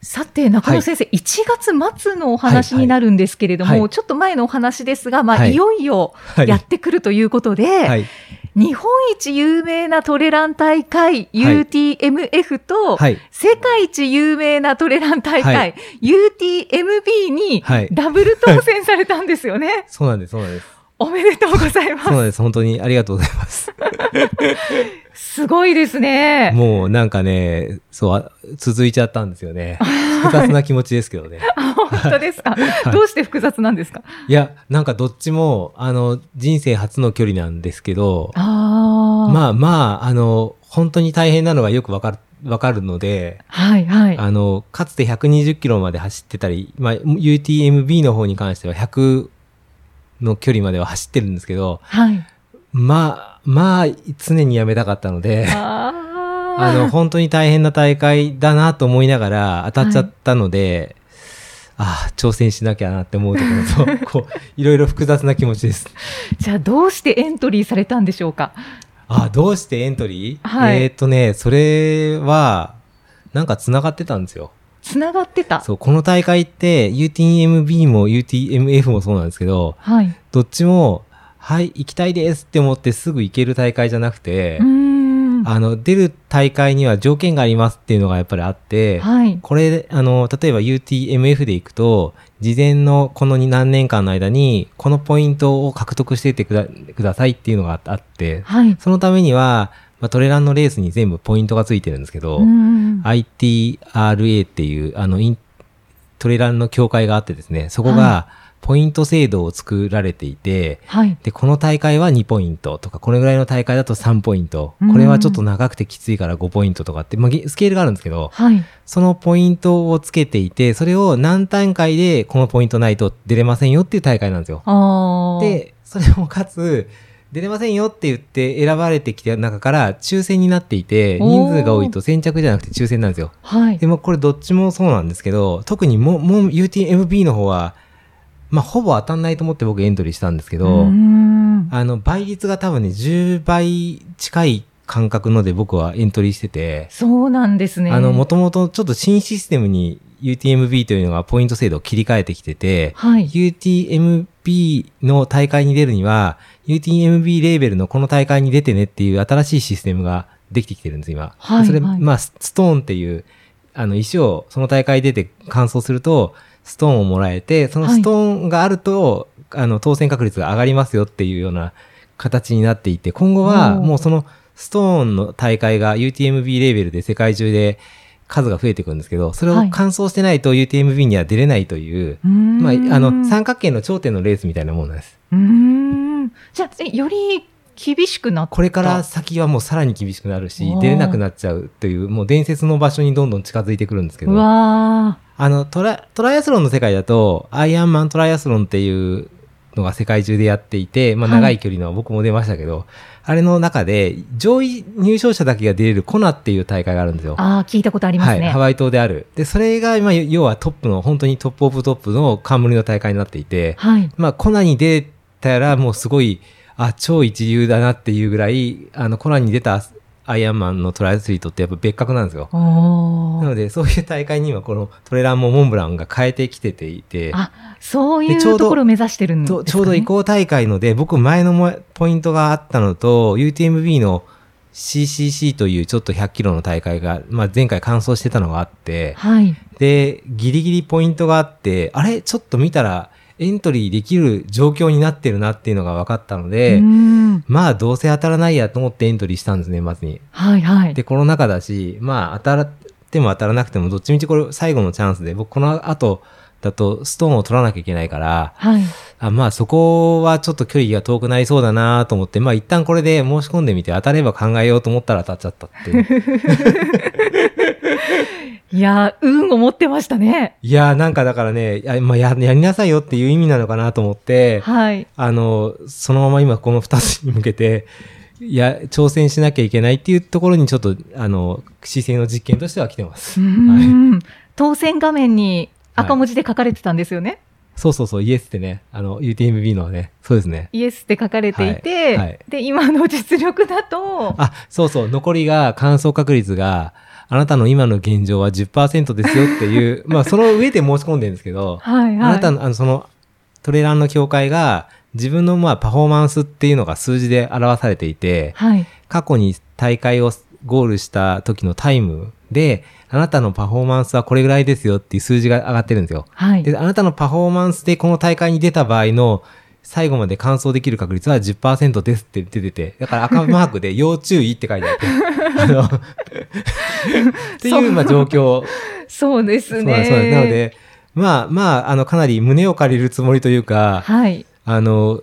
さて、中野先生、1月末のお話になるんですけれども、はいはい。ちょっと前のお話ですが、まあ、はい。い、よいよはい。やってくるということで、はい。日本一有名なトレラン大会、UTMF と、はい。世界一有名なトレラン大会、はい。UTMB にはい。ダブル当選されたんですよね。そうなんですそうなんです。おめでとうございます。そうなんです。本当にありがとうございます すごいですね。もうなんかねそうあ続いちゃったんですよね 複雑な気持ちですけどねあ本当ですか、いどうして複雑なんですか？いやなんかどっちもあの人生初の距離なんですけどああ。まあまあ、あの、本当に大変なのがよくわかる、わかるので、はいはい。あの、かつて120キロまで走ってたり、まあ、UTMB の方に関しては100の距離までは走ってるんですけど、はい。まあ、まあ、常にやめたかったので、ああ。あの、本当に大変な大会だなと思いながら当たっちゃったので、ああ、挑戦しなきゃなって思うところと、こう、いろいろ複雑な気持ちです。じゃあどうしてエントリーされたんでしょうか？あ、どうしてエントリー、はいえーっとね、それは、なんか繋がってたんですよ。つながってた？そう、この大会って UTMB も UTMF もそうなんですけど、はい。どっちも、はい、行きたいですって思ってすぐ行ける大会じゃなくて。あの、出る大会には条件がありますっていうのがやっぱりあって、はい。これ、あの、例えば UTMF で行くと、事前のこの何年間の間に、このポイントを獲得していってくだくださいっていうのがあって、はい。そのためには、まあ、トレランのレースに全部ポイントがついてるんですけど、ITRA っていう、あの、トレランの協会があってですね、そこはがポイント制度を作られていて、はい。で、この大会は2ポイントとか、これぐらいの大会だと3ポイント、うんこれはちょっと長くてきついから5ポイントとかって、まあ、ゲスケールがあるんですけど、はい。そのポイントをつけていて、それを何段階でこのポイントないと出れませんよっていう大会なんですよ。で、それもかつ、出れませんよって言って選ばれてきた中から抽選になっていて、人数が多いと先着じゃなくて抽選なんですよ。はい。でもこれどっちもそうなんですけど、特にも、もう UTMB の方は、まあほぼ当たんないと思って僕エントリーしたんですけうど。あの倍率が多分ね、10倍近い感覚ので僕はエントリーしてて、そうなんですね。あの、もともとちょっと新システムに UTMB というのがポイント制度を切り替えてきてて、はい。UTMB の大会に出るには、UTMB レーベルのこの大会に出てねっていう新しいシステムができてきてるんです、今。それ、はいはいまあ、スストーンっていう、あの、石をその大会出て完走すると、ストーンをもらえて、そのストーンがあると、あの、当選確率が上がりますよっていうような形になっていて、今後はもうそのストーンの大会が UTMB レーベルで世界中で数が増えていくんですけど、それをはい完走してないと UTMB には出れないという、うーんまあ、あの、三角形の頂点のレースみたいなもんなんです。うーん。じゃあ、えより厳しくなったこれから先はもうさらに厳しくなるし出れなくなっちゃうという、もう伝説の場所にどんどん近づいてくるんですけうど、わあの、トラ、トライアスロンの世界だと、アイアンマントライアスロンっていうのが世界中でやっていて、まあはい長い距離の僕も出ましたけど、あれの中で、上位入賞者だけが出れるコナっていう大会があるんですよー。。ああ、聞いたことありますはい、ね。ハワイ島である。で、それが、まあ、要はトップの、本当にトップオブトップの冠の大会になっていて、はい。まあ、コナに出たらもうすごい、あ、超一流だなっていうぐらい、あの、コナに出たアイアンマンのトライアスリートってやっぱ別格なんですよ。なので、そういう大会にはこのトレランもモンブランが変えてきてていて、あ、そういうところを目指してるんですか、ね、とちょうど移行大会ので、僕前のもポイントがあったのと、UTMB の CCC というちょっと100キロの大会が、まあ、前回完走してたのがあって、はい。で、ギリギリポイントがあって、あれ？ちょっと見たらエントリーできる状況になってるなっていうのが分かったので、まあどうせ当たらないやと思ってエントリーしたんですね、まずに。はいはい。で、コロナ禍だし、まあ当たっても当たらなくてもどっちみちこれ最後のチャンスで、僕この後だとストーンを取らなきゃいけないから、はい。あまあそこはちょっと距離が遠くなりそうだなと思って、まあ一旦これで申し込んでみて当たれば考えようと思ったら当たっちゃったっていう。いやー、運を持ってましたね。いやーなんかだからね、や,、まあ、ややりなさいよっていう意味なのかなと思って、はい。あの、そのまま今この2つに向けて、いや、挑戦しなきゃいけないっていうところにちょっと、あの、姿勢の実験としては来てます。うーん。当選画面に赤文字で書かれてたんですよね？そうそうそう、イエスってね、あの、UTMB のね、そうですね。イエスって書かれていて、はいはいで、今の実力だと、あ、そうそう、残りが、乾燥確率が、あなたの今の現状は10%ですよっていう、まあ、その上で申し込んでるんですけど、はいはい。あなたの、あの、その、トレランの協会が、自分の、まあ、パフォーマンスっていうのが数字で表されていて、はい。過去に大会をゴールした時のタイムで、あなたのパフォーマンスはこれぐらいですよっていう数字が上がってるんですよ。はい。で、あなたのパフォーマンスでこの大会に出た場合の最後まで完走できる確率は10%ですって出てて、だから赤マークで要注意って書いてあって、あの、っていう、まあ状況。そうですね。そうなので、まあまあ、あの、かなり胸を借りるつもりというか、はい。あの、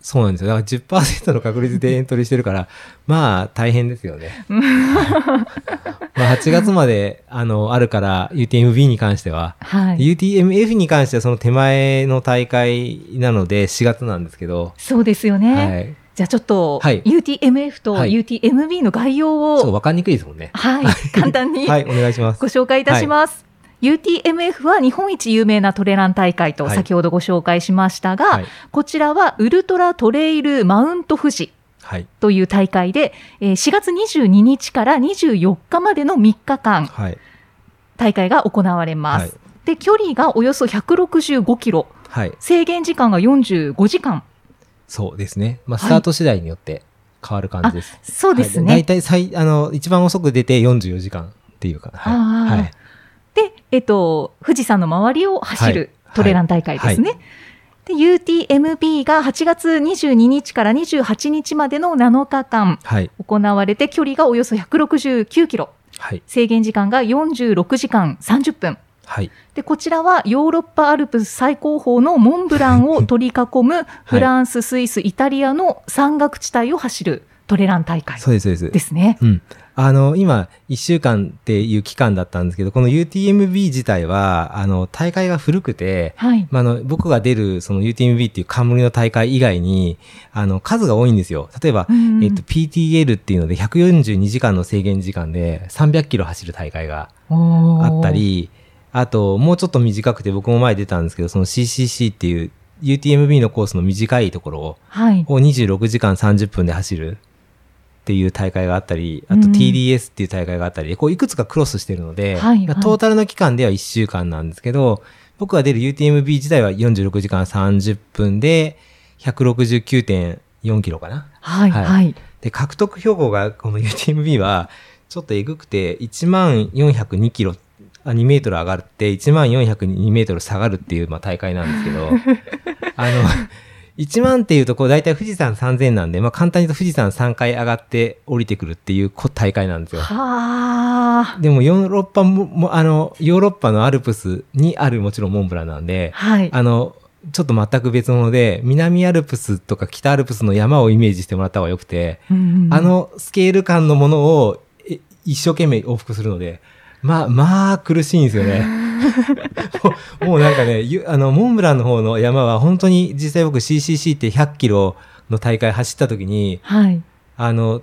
そうなんですよ。だから10%の確率でエントリーしてるから、まあ大変ですよね。まあ8月まで、あの、あるから、UTMB に関しては。はい。UTMF に関してはその手前の大会なので4月なんですけど、そうですよね。はい。じゃあちょっと、はい UTMF とはい UTMB の概要を、そう、わかりにくいですもんね。はい、簡単にはい、お願いしますご。紹介いたします。UTMF は日本一有名なトレラン大会とはい先ほどご紹介しましたが、はい。こちらはウルトラトレイルマウント富士はい。という大会で、えー4月22日から24日までの3日間はい。大会が行われます。はいで、距離がおよそ165キロ、はい。制限時間が45時間。そうですね。まあ、はいスタート次第によって変わる感じです。そうですね。はい、大体最、あの、一番遅く出て44時間っていうか。はい。で、えっと、富士山の周りを走るはいトレラン大会ですね。で、UTMB が8月22日から28日までの7日間はい。行われて、距離がおよそ169キロ、はい。制限時間が46時間30分。はい。で、こちらはヨーロッパアルプス最高峰のモンブランを 取り囲むフランス、スイス、イタリアの山岳地帯を走るトレラン大会そうです、そうです。ですね。うん。あの、今、1週間っていう期間だったんですけど、この UTMB 自体は、あの、大会が古くて、はい。まあ、あの、僕が出る、その UTMB っていう冠の大会以外に、あの、数が多いんですよ。例えば、うんえっと、PTL っていうので、142時間の制限時間で300キロ走る大会がああった、り、あと、もうちょっと短くて僕も前出たんですけど、その CCC っていう UTMB のコースの短いところを、はい。を26時間30分で走るっていう大会があったり、あとうん TDS っていう大会があったり、こういくつかクロスしてるので、はいはいトータルの期間では1週間なんですけど、僕が出る UTMB 自体は46時間30分で、169.4キロかな。はい。はいはい。で、獲得標高がこの UTMB は、ちょっとえぐくて、1万402キロ、あ2メートル上がって、1万402メートル下がるっていう、まあ、大会なんですけど、あの、1万っていうと、こう、大体富士山3000なんで、まあ、簡単に言うと富士山3回上がって降りてくるっていうこ大会なんですよ。はあ。でも、ヨーロッパも、もあの、ヨーロッパのアルプスにあるもちろんモンブランなんで、はい。あの、ちょっと全く別物で、南アルプスとか北アルプスの山をイメージしてもらった方がよくて、うんあ、のスケール感のものをえ一生懸命往復するので、まあ、まあ、苦しいんですよね。もうもうなんかね、ゆあの、モンブランの方の山は本当に実際僕 CCC って100キロの大会走った時に、はい。あの、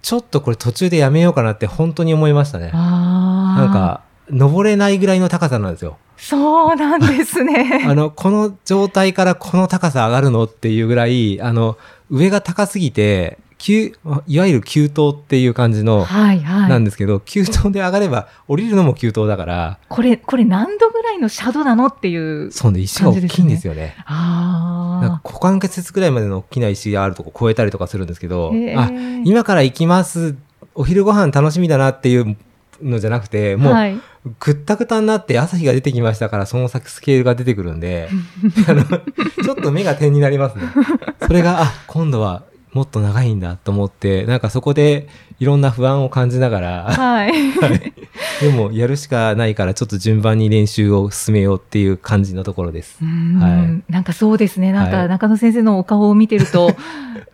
ちょっとこれ途中でやめようかなって本当に思いましたね。ああ。なん、か、登れないぐらいの高さなんですよ。そうなんですね。あの、この状態からこの高さ上がるのっていうぐらい、あの、上が高すぎて、急いわゆる急登っていう感じの、はいはい。なんですけど、急登で上がれば降りるのも急登だから、これ、これ何度ぐらいのシャドウなのっていう。そうね、石が大きいんですよね。なんかあ股関節ぐらいまでの大きな石があるとこ越えたりとかするんですけどあ。今から行きます、お昼ご飯楽しみだなっていうのじゃなくて、もう、はい。ぐったくたになって朝日が出てきましたから、その先スケールが出てくるんで、あの、ちょっと目が点になりますね。それが、あ、今度はもっと長いんだと思って、なんかそこでいろんな不安を感じながら、はい。は いでもやるしかないからちょっと順番に練習を進めようっていう感じのところです。はいなんかそうですね。なんはいか中野先生のお顔を見てると、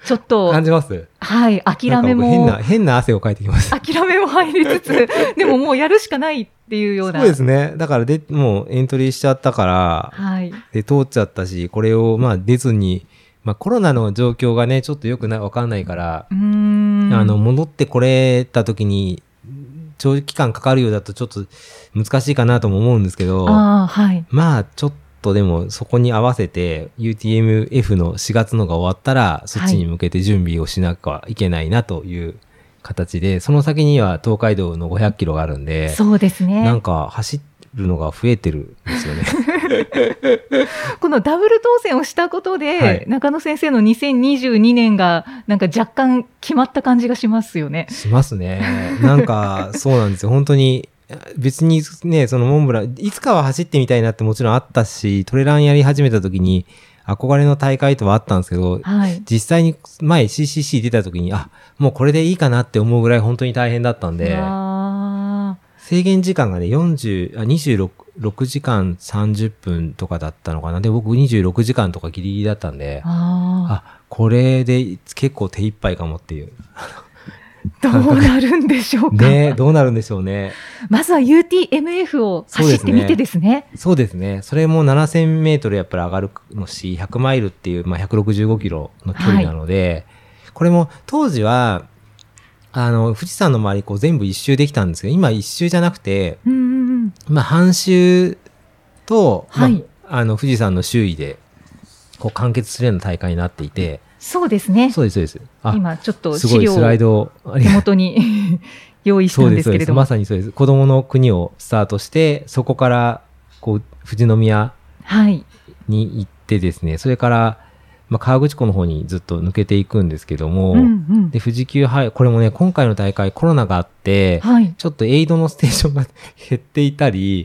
ちょっと、感じます？はい、諦めなんか僕変な、も、変な汗をかいてきます。諦めも入りつつ、でももうやるしかないっていうような。そうですね。だからで、もうエントリーしちゃったから、はい。で、通っちゃったし、これをまあ出ずに、まあコロナの状況がね、ちょっとよくな、わかんないから。あの、戻ってこれた時に、長期間かかるようだとちょっと難しいかなとも思うんですけど、はい。まあちょっとでもそこに合わせて UTMF の4月のが終わったら、そっちに向けて準備をしなきゃいけないなという形で、その先には東海道の500キロがあるんで、そうですね。なんか走るのが増えてるんですよね。このダブル当選をしたことで、はい中野先生の2022年がなんか若干決まった感じがしますよね。しますね。なんか、そうなんですよ。本当に、別にね、そのモンブラン、いつかは走ってみたいなってもちろんあったし、トレランやり始めた時に憧れの大会とはあったんですけど、はい。実際に前 CCC 出た時に、あ、もうこれでいいかなって思うぐらい本当に大変だったんで、あ制限時間がね、40、あ、26 6時間30分とかだったのかな。で、僕26時間とかギリギリだったんでー、ああ、これで結構手一杯かもっていう。ー、どうなるんでしょうか。ねどうなるんでしょうね。まずは UTMF を走ってみてですね。そうですね。それも7000メートルやっぱり上がるのし、100マイルっていう、まあ、165キロの距離なので、これも当時は、あの、富士山の周りこう全部一周できたんですけど、今一周じゃなくて、うんうんうん。まあ、半周と、まあはいあの、富士山の周囲で、こう完結するような大会になっていて、そうですね。そうです、そうです。あ、今ちょっとすごい資料をスライドをあり手が元に 用意したんです、そうです。ですけれども。まさにそうです。子供の国をスタートして、そこから、こう、富士宮はい。に行ってですね、それから、まあ、川口湖の方にずっと抜けていくんですけども、うんうんで、富士急ハイ、これもね、今回の大会コロナがあって、はい。ちょっとエイドのステーションが減っていたり、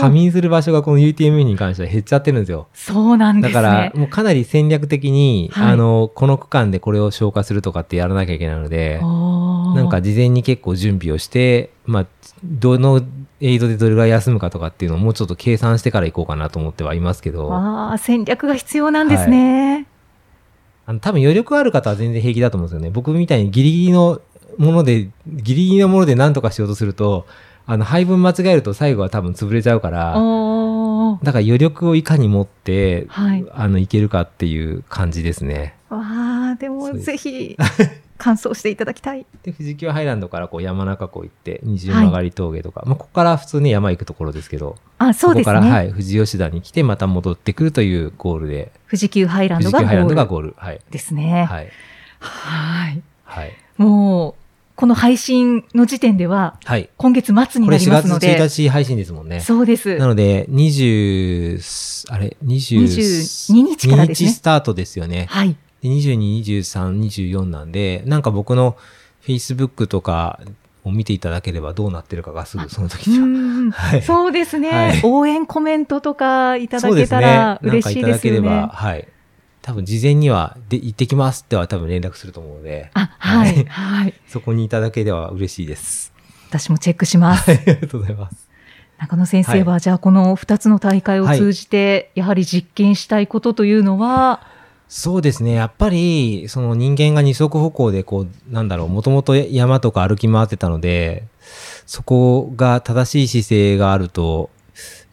仮眠する場所がこの UTM に関しては減っちゃってるんですよ。そうなんですね。だから、もうかなり戦略的に、はいあの、この区間でこれを消化するとかってやらなきゃいけないので、なんか事前に結構準備をして、まあ、どのエイドでどれぐらい休むかとかっていうのをもうちょっと計算してから行こうかなと思ってはいますけど、ああ、戦略が必要なんですね。あの多分余力ある方は全然平気だと思うんですよね。僕みたいにギリギリのもので、ギリギリのもので何とかしようとすると、あの配分間違えると最後は多分潰れちゃうから、だから余力をいかに持って、はい。あの、いけるかっていう感じですね。わあ、でもぜひ、完走していただきたい。で、富士急ハイランドからこう山中湖行って、二重曲がり峠とか、まあ、ここから普通に山行くところですけど、あ、そうですここから、はね。い、富士吉田に来て、また戻ってくるというゴールで、富士急ハイランドが富士急ハイランドがゴールゴール。はい。ですね。はい。はい。はい。もう、この配信の時点では、はい。今月末にこれ4月なりますので、1日配信ですもんね。そうです。なので、20、あれ、20 22日からですね日スタートですよね。はい。で22、23、24なんで、なんか僕の Facebook とかを見ていただければどうなってるかがすぐその時うには。んはいそうですね、はい応援コメントとかいただけそうですね。たらなんかい嬉しいですよただければ、ね。はい。多分事前には、で、行ってきますっては多分連絡すると思うので、あ、はい、はいはい。そこにいただければ嬉しいです。私もチェックします。はい、ありがとうございます。中野先生は、じゃあこの2つの大会を通じて、やはり実験したいことというのは、そうですね。やっぱり、その人間が二足歩行で、こう、なんだろう、もともと山とか歩き回ってたので、そこが正しい姿勢があると、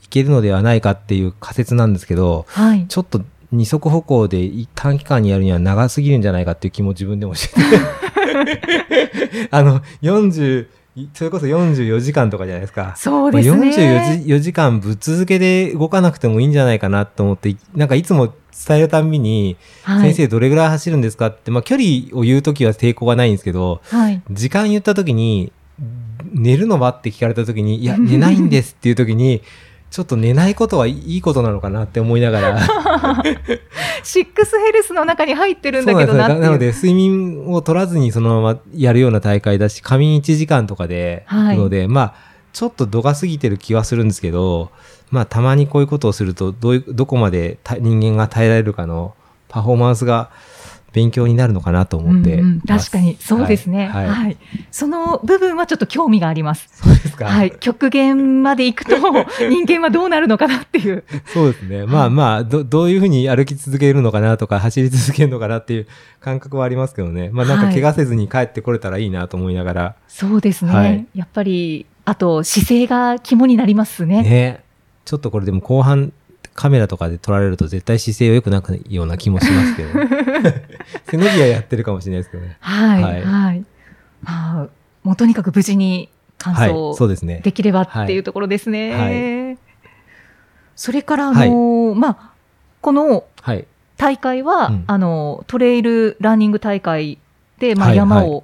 いけるのではないかっていう仮説なんですけど、はい。ちょっと二足歩行で短期間にやるには長すぎるんじゃないかっていう気も自分でもしてて。あの、40、それこそ44時間とかじゃないですか。そうですね。44時 ,4 時間ぶっ続けで動かなくてもいいんじゃないかなと思って、なんかいつも伝えるたんびに、はい、先生どれぐらい走るんですかって、まあ距離を言うときは抵抗がないんですけど、はい。時間言ったときに、寝るのはって聞かれたときに、いや、寝ないんですっていうときに、ちょっと寝ないことはいいことなのかなって思いながら。シックスヘルスの中に入ってるんだけどななので、睡眠を取らずにそのままやるような大会だし、仮眠1時間とかで、はい。ので、まあ、ちょっと度が過ぎてる気はするんですけど、まあ、たまにこういうことをすると、どどこまでた人間が耐えられるかのパフォーマンスが勉強になるのかなと思ってうんうん確かにそうですね、ははいいその部分はちょっと興味があります。そうですか。はい、極限まで行くと人間はどうなるのかなっていう。そうですね。まあまあ、ど、どういうふうに歩き続けるのかなとか、走り続けるのかなっていう感覚はありますけどね。まあなんかはい怪我せずに帰ってこれたらいいなと思いながら。そうですね、はいやっぱりあと姿勢が肝になりますね。ね。ちょっとこれでも後半カメラとかで撮られると絶対姿勢良くなくような気もしますけど。背伸びはやってるかもしれないですけどね。はい、ははいい、まあ、もうとにかく無事に完はい。走そうですね。できればっていうところですね。はいそれから、あのーまあ、このはい。大会は、うんあの、トレイルランニング大会で、まあ、はい山を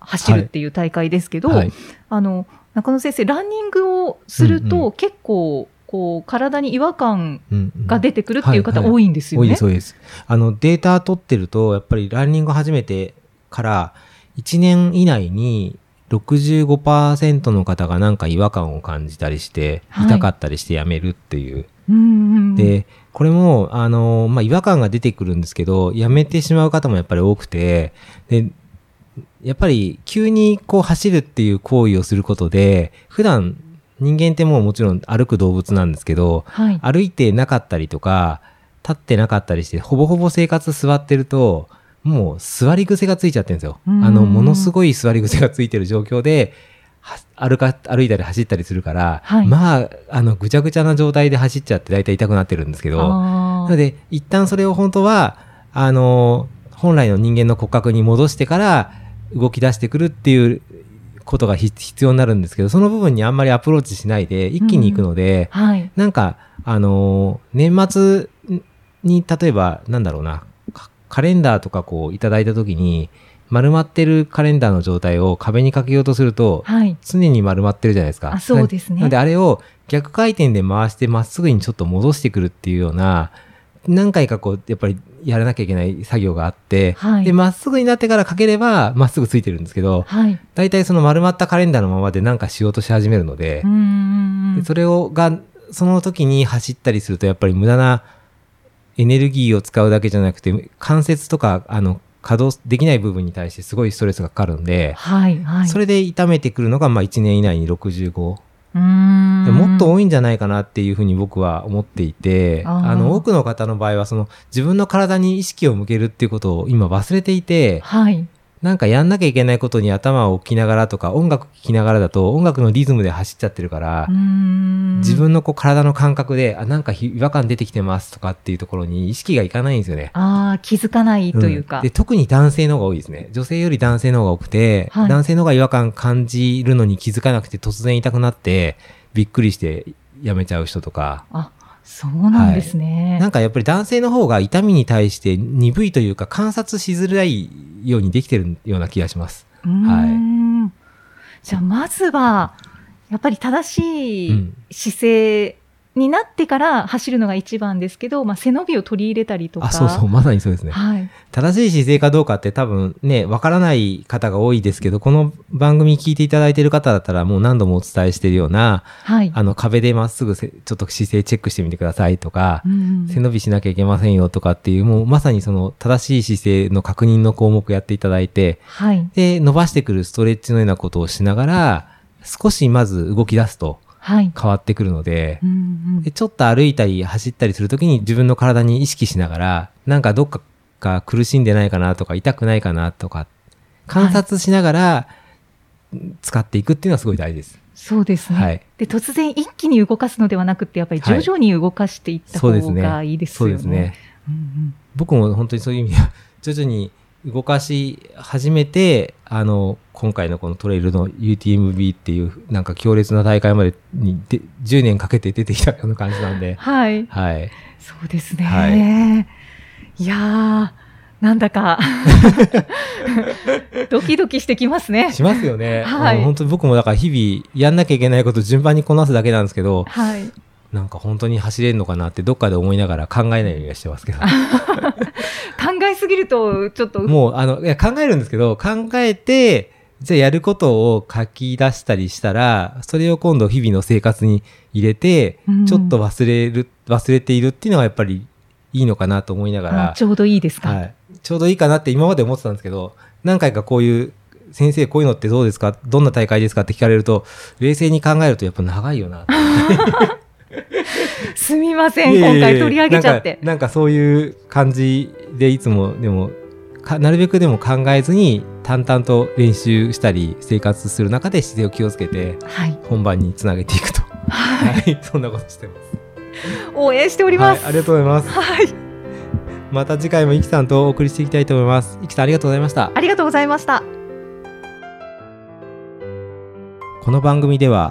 走るっていう大会ですけど、はい。あの、中野先生、ランニングをすると、結構、こう、体に違和感が出てくるっていう方多いんですよね。多いです。あの、データ取ってると、やっぱりランニング始めてから、1年以内に65%の方がなんか違和感を感じたりして、はい痛かったりしてやめるっていう。うんうんうん、で、これも、あの、まあ、違和感が出てくるんですけど、やめてしまう方もやっぱり多くて、で、やっぱり急にこう走るっていう行為をすることで、普段人間ってもうもちろん歩く動物なんですけど、はい。歩いてなかったりとか、立ってなかったりして、ほぼほぼ生活座ってると、もう座り癖がついちゃってるんですよ。あうんの、ものすごい座り癖がついてる状況で、は歩か、歩いたり走ったりするから、はいまあ、あの、ぐちゃぐちゃな状態で走っちゃって大体痛くなってるんですけど、なので、一旦それを本当は、あの、本来の人間の骨格に戻してから動き出してくるっていうことがひ必要になるんですけど、その部分にあんまりアプローチしないで、一気に行くので、はい。なんか、あのー年末に、例えば、なんだろうな、カカレンダーとかこういただいたときに、丸まってるカレンダーの状態を壁にかけようとすると、はい。常に丸まってるじゃないですか。あそうですねなので、あれを逆回転で回してまっすぐにちょっと戻してくるっていうような、何回かこう、やっぱりやらなきゃいけない作業があって、はいで、まっすぐになってからかければ、まっすぐついてるんですけど、はい。大体その丸まったカレンダーのままで何かしようとし始めるので、でそれをがその時に走ったりするとやっぱり無駄なエネルギーを使うだけじゃなくて関節とかあの稼働できない部分に対してすごいストレスがかかるんで、はい。はい。それで痛めてくるのがまあ1年以内に65うーんでもっと多いんじゃないかなっていうふうに僕は思っていてあの多くの方の場合はその自分の体に意識を向けるっていうことを今忘れていてはい。なんかやんなきゃいけないことに頭を置きながらとか音楽聴きながらだと音楽のリズムで走っちゃってるから、自分のこう体の感覚で、あ、なんかひ違和感出てきてますとかっていうところに意識がいかないんですよね。ああ、気づかないというか。んで特に男性の方が多いですね。女性より男性の方が多くて、はい男性の方が違和感感じるのに気づかなくて突然痛くなって、びっくりしてやめちゃう人とか。あ、そうなんですね。なんかやっぱり男性の方が痛みに対して鈍いというか観察しづらいようにできてるような気がします。うーんじゃあ、まずは、やっぱり正しいうん姿勢になってから走るのが一番ですけど、まあ、背伸びを取り入れたりとか。あ、そうそう、まさにそうですね。はい。正しい姿勢かどうかって多分ね、わからない方が多いですけど、この番組聞いていただいている方だったらもう何度もお伝えしているような、はい。あの壁でまっすぐせちょっと姿勢チェックしてみてくださいとかう、ん背伸びしなきゃいけませんよとかっていう、もうまさにその正しい姿勢の確認の項目やっていただいて、はい。で、伸ばしてくるストレッチのようなことをしながら、少しまず動き出すとはい。変わってくるのでう、んうんでちょっと歩いたり走ったりするときに自分の体に意識しながら、なんかどっかが苦しんでないかなとか、痛くないかなとか、観察しながら使っていくっていうのはすごい大事です。そうですね。はい。で、突然一気に動かすのではなくて、やっぱり徐々に動かしていった方がいいですよね。そうですね。うんうん僕も本当にそういう意味では、徐々に動かし始めて、あの、今回のこのトレイルの UTMB っていう、なんか強烈な大会までにで10年かけて出てきたような感じなんで、はい。はい。そうですね。、はいやー、なんだか、ドキドキしてきますね。しますよね。はい本当に僕もだから日々やんなきゃいけないこと順番にこなすだけなんですけど、はい。なんか本当に走れるのかなってどっかで思いながら考えないようにはしてますけど。考えすぎると、ちょっと、もう、あの、いや、考えるんですけど、考えて、じゃあやることを書き出したりしたら、それを今度日々の生活に入れて、うんちょっと忘れる、忘れているっていうのがやっぱりいいのかなと思いながあら、ちょうどいいですか？はい。ちょうどいいかなって今まで思ってたんですけど何回かこういう先生こういうのってどうですか？どんな大会ですか？って聞かれると冷静に考えるとやっぱ長いよな すみません今回取り上げちゃって。なんかそういう感じでいつもでもかなるべくでも考えずに淡々と練習したり生活する中で姿勢を気をつけてはい。本番につなげていくと。はい。そんなことしてます。応援しております。はい、ありがとうございます。はい。また次回もイキさんとお送りしていきたいと思います。イキさんありがとうございました。ありがとうございました。この番組では